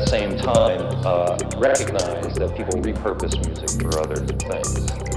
the same time, uh, recognize that people repurpose music for other things.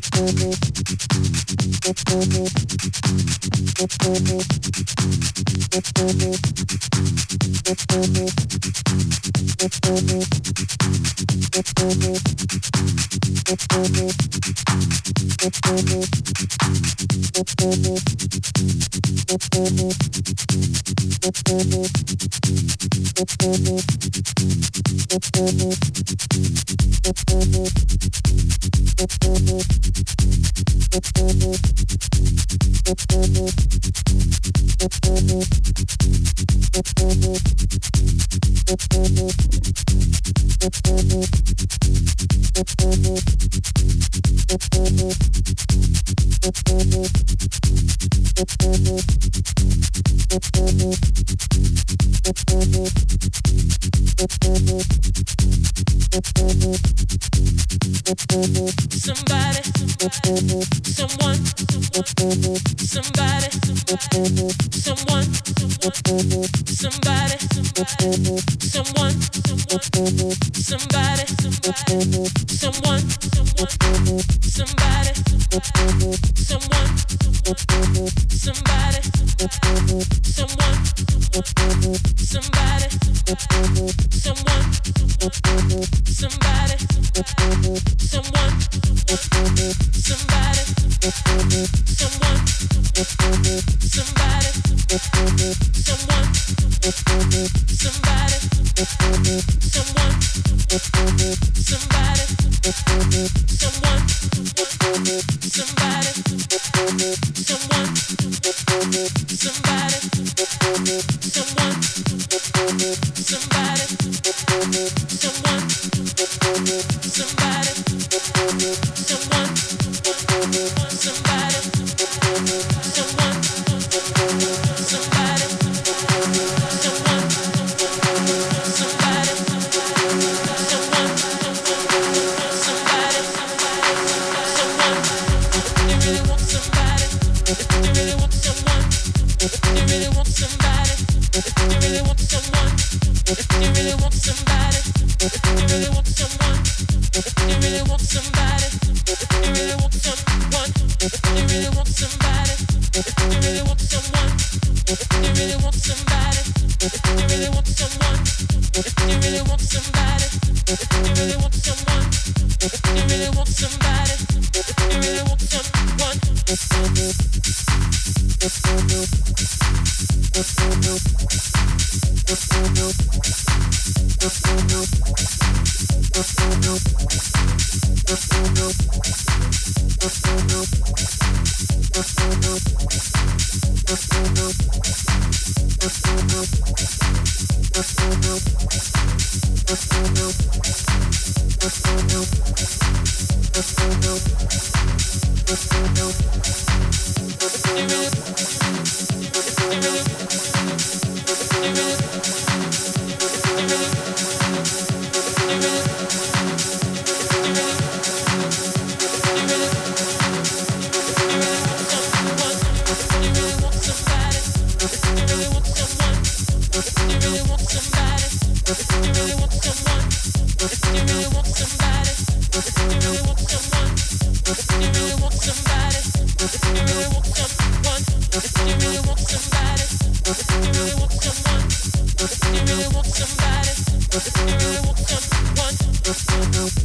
Get the Thank you.